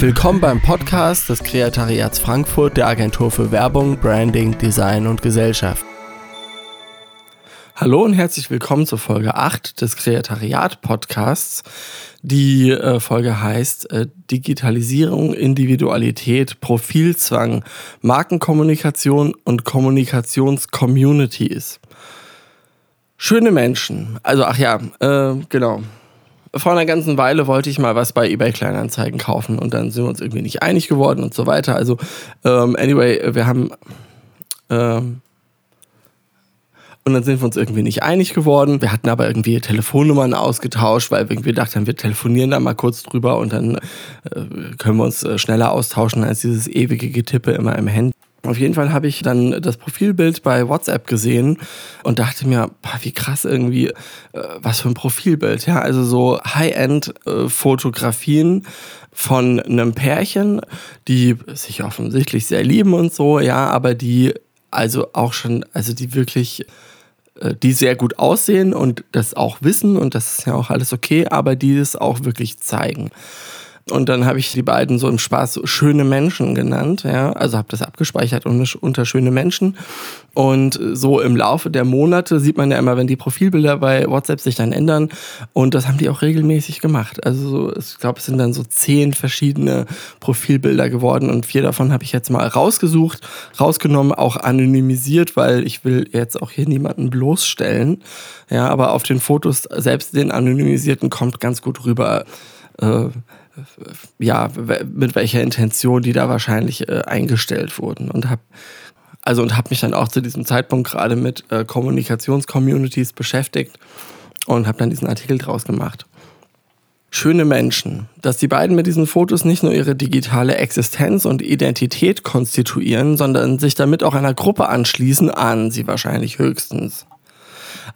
Willkommen beim Podcast des Kreatariats Frankfurt der Agentur für Werbung, Branding, Design und Gesellschaft. Hallo und herzlich willkommen zur Folge 8 des Kreatariat Podcasts. Die äh, Folge heißt äh, Digitalisierung, Individualität, Profilzwang, Markenkommunikation und Kommunikationscommunities. Schöne Menschen. Also, ach ja, äh, genau. Vor einer ganzen Weile wollte ich mal was bei eBay Kleinanzeigen kaufen und dann sind wir uns irgendwie nicht einig geworden und so weiter. Also, ähm, anyway, wir haben. Ähm, und dann sind wir uns irgendwie nicht einig geworden. Wir hatten aber irgendwie Telefonnummern ausgetauscht, weil wir irgendwie dachten, wir telefonieren da mal kurz drüber und dann äh, können wir uns äh, schneller austauschen als dieses ewige Getippe immer im Handy. Auf jeden Fall habe ich dann das Profilbild bei WhatsApp gesehen und dachte mir, wie krass irgendwie, äh, was für ein Profilbild. Ja, also so High-End-Fotografien von einem Pärchen, die sich offensichtlich sehr lieben und so, ja, aber die also auch schon, also die wirklich äh, die sehr gut aussehen und das auch wissen und das ist ja auch alles okay, aber die es auch wirklich zeigen. Und dann habe ich die beiden so im Spaß schöne Menschen genannt, ja, also habe das abgespeichert unter schöne Menschen. Und so im Laufe der Monate sieht man ja immer, wenn die Profilbilder bei WhatsApp sich dann ändern. Und das haben die auch regelmäßig gemacht. Also ich glaube, es sind dann so zehn verschiedene Profilbilder geworden und vier davon habe ich jetzt mal rausgesucht, rausgenommen, auch anonymisiert, weil ich will jetzt auch hier niemanden bloßstellen. Ja, aber auf den Fotos, selbst den anonymisierten, kommt ganz gut rüber. Äh, ja, mit welcher Intention die da wahrscheinlich äh, eingestellt wurden und habe also und mich dann auch zu diesem Zeitpunkt gerade mit äh, Kommunikationscommunities beschäftigt und habe dann diesen Artikel draus gemacht. Schöne Menschen, dass die beiden mit diesen Fotos nicht nur ihre digitale Existenz und Identität konstituieren, sondern sich damit auch einer Gruppe anschließen, ahnen sie wahrscheinlich höchstens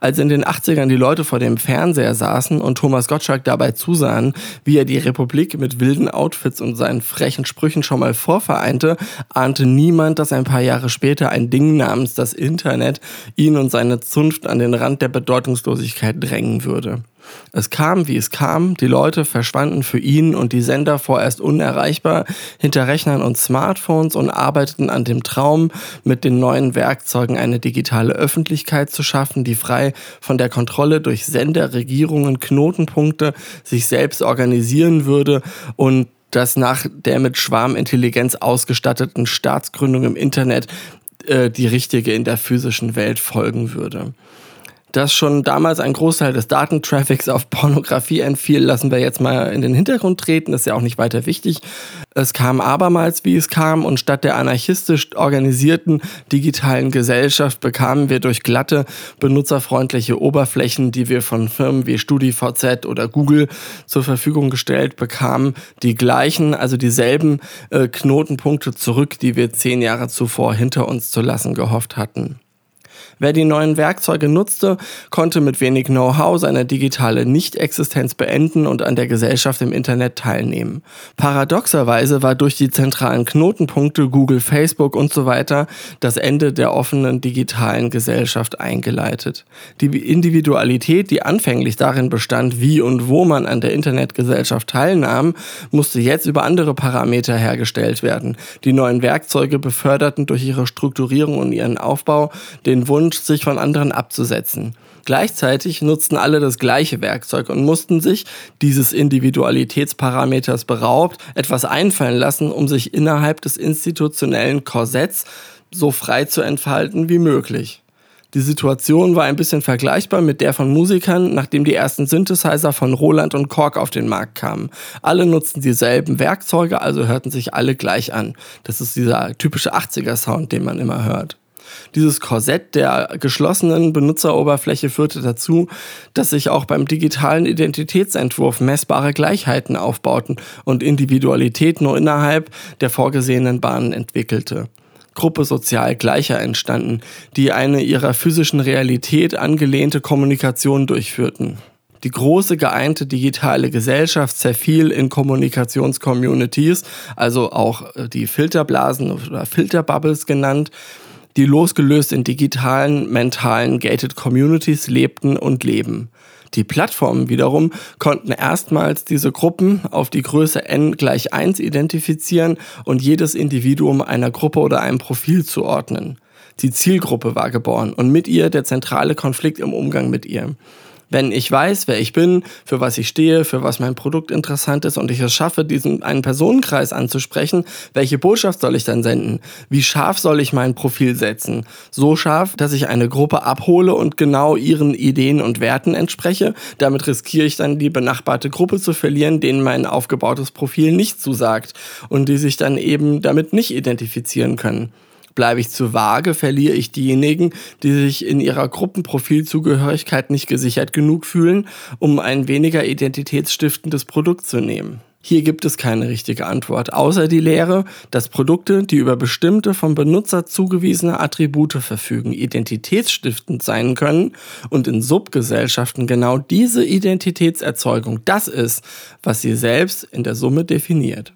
als in den 80ern die Leute vor dem Fernseher saßen und Thomas Gottschalk dabei zusahen, wie er die Republik mit wilden Outfits und seinen frechen Sprüchen schon mal vorvereinte, ahnte niemand, dass ein paar Jahre später ein Ding namens das Internet ihn und seine Zunft an den Rand der Bedeutungslosigkeit drängen würde. Es kam, wie es kam, die Leute verschwanden für ihn und die Sender vorerst unerreichbar hinter Rechnern und Smartphones und arbeiteten an dem Traum, mit den neuen Werkzeugen eine digitale Öffentlichkeit zu schaffen, die frei von der Kontrolle durch Sender, Regierungen, Knotenpunkte sich selbst organisieren würde und dass nach der mit Schwarmintelligenz ausgestatteten Staatsgründung im Internet äh, die richtige in der physischen Welt folgen würde dass schon damals ein Großteil des Datentraffics auf Pornografie entfiel, lassen wir jetzt mal in den Hintergrund treten, das ist ja auch nicht weiter wichtig. Es kam abermals, wie es kam, und statt der anarchistisch organisierten digitalen Gesellschaft bekamen wir durch glatte, benutzerfreundliche Oberflächen, die wir von Firmen wie StudiVZ oder Google zur Verfügung gestellt bekamen, die gleichen, also dieselben äh, Knotenpunkte zurück, die wir zehn Jahre zuvor hinter uns zu lassen gehofft hatten. Wer die neuen Werkzeuge nutzte, konnte mit wenig Know-how seine digitale Nichtexistenz beenden und an der Gesellschaft im Internet teilnehmen. Paradoxerweise war durch die zentralen Knotenpunkte Google, Facebook und so weiter das Ende der offenen digitalen Gesellschaft eingeleitet. Die Individualität, die anfänglich darin bestand, wie und wo man an der Internetgesellschaft teilnahm, musste jetzt über andere Parameter hergestellt werden. Die neuen Werkzeuge beförderten durch ihre Strukturierung und ihren Aufbau den Wunsch, sich von anderen abzusetzen. Gleichzeitig nutzten alle das gleiche Werkzeug und mussten sich dieses Individualitätsparameters beraubt etwas einfallen lassen, um sich innerhalb des institutionellen Korsetts so frei zu entfalten wie möglich. Die Situation war ein bisschen vergleichbar mit der von Musikern, nachdem die ersten Synthesizer von Roland und Korg auf den Markt kamen. Alle nutzten dieselben Werkzeuge, also hörten sich alle gleich an. Das ist dieser typische 80er-Sound, den man immer hört. Dieses Korsett der geschlossenen Benutzeroberfläche führte dazu, dass sich auch beim digitalen Identitätsentwurf messbare Gleichheiten aufbauten und Individualität nur innerhalb der vorgesehenen Bahnen entwickelte. Gruppe sozial Gleicher entstanden, die eine ihrer physischen Realität angelehnte Kommunikation durchführten. Die große geeinte digitale Gesellschaft zerfiel in Kommunikationscommunities, also auch äh, die Filterblasen oder Filterbubbles genannt, die losgelöst in digitalen, mentalen, gated Communities lebten und leben. Die Plattformen wiederum konnten erstmals diese Gruppen auf die Größe n gleich 1 identifizieren und jedes Individuum einer Gruppe oder einem Profil zuordnen. Die Zielgruppe war geboren und mit ihr der zentrale Konflikt im Umgang mit ihr. Wenn ich weiß, wer ich bin, für was ich stehe, für was mein Produkt interessant ist und ich es schaffe, diesen einen Personenkreis anzusprechen, welche Botschaft soll ich dann senden? Wie scharf soll ich mein Profil setzen? So scharf, dass ich eine Gruppe abhole und genau ihren Ideen und Werten entspreche. Damit riskiere ich dann die benachbarte Gruppe zu verlieren, denen mein aufgebautes Profil nicht zusagt und die sich dann eben damit nicht identifizieren können. Bleibe ich zu vage, verliere ich diejenigen, die sich in ihrer Gruppenprofilzugehörigkeit nicht gesichert genug fühlen, um ein weniger identitätsstiftendes Produkt zu nehmen. Hier gibt es keine richtige Antwort, außer die Lehre, dass Produkte, die über bestimmte vom Benutzer zugewiesene Attribute verfügen, identitätsstiftend sein können und in Subgesellschaften genau diese Identitätserzeugung das ist, was sie selbst in der Summe definiert.